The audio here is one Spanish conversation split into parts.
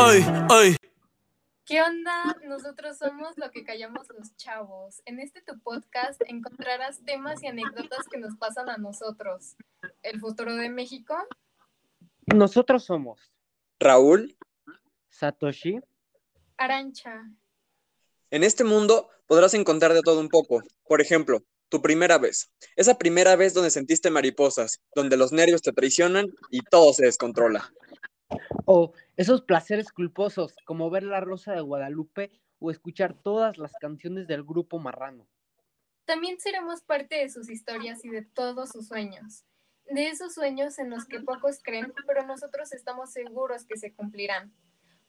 Ay, ay. ¿Qué onda? Nosotros somos lo que callamos los chavos. En este tu podcast encontrarás temas y anécdotas que nos pasan a nosotros. ¿El futuro de México? Nosotros somos Raúl, Satoshi. Arancha. en este mundo podrás encontrar de todo un poco. Por ejemplo, tu primera vez. Esa primera vez donde sentiste mariposas, donde los nervios te traicionan y todo se descontrola. O esos placeres culposos, como ver La Rosa de Guadalupe o escuchar todas las canciones del grupo Marrano. También seremos parte de sus historias y de todos sus sueños. De esos sueños en los que pocos creen, pero nosotros estamos seguros que se cumplirán.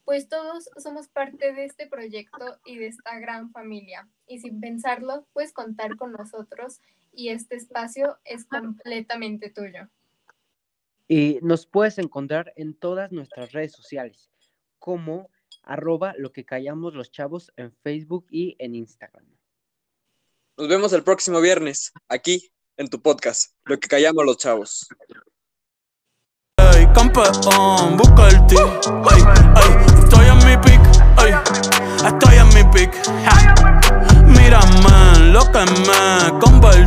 Pues todos somos parte de este proyecto y de esta gran familia. Y sin pensarlo, puedes contar con nosotros y este espacio es completamente tuyo. Y nos puedes encontrar en todas nuestras redes sociales, como arroba lo que callamos los chavos en Facebook y en Instagram. Nos vemos el próximo viernes, aquí, en tu podcast, Lo que callamos los chavos. Ey, campeón, busca el ti. Ey, ey, estoy en mi pick. Estoy en mi pick. Ja. Mírame, lo que me convertí.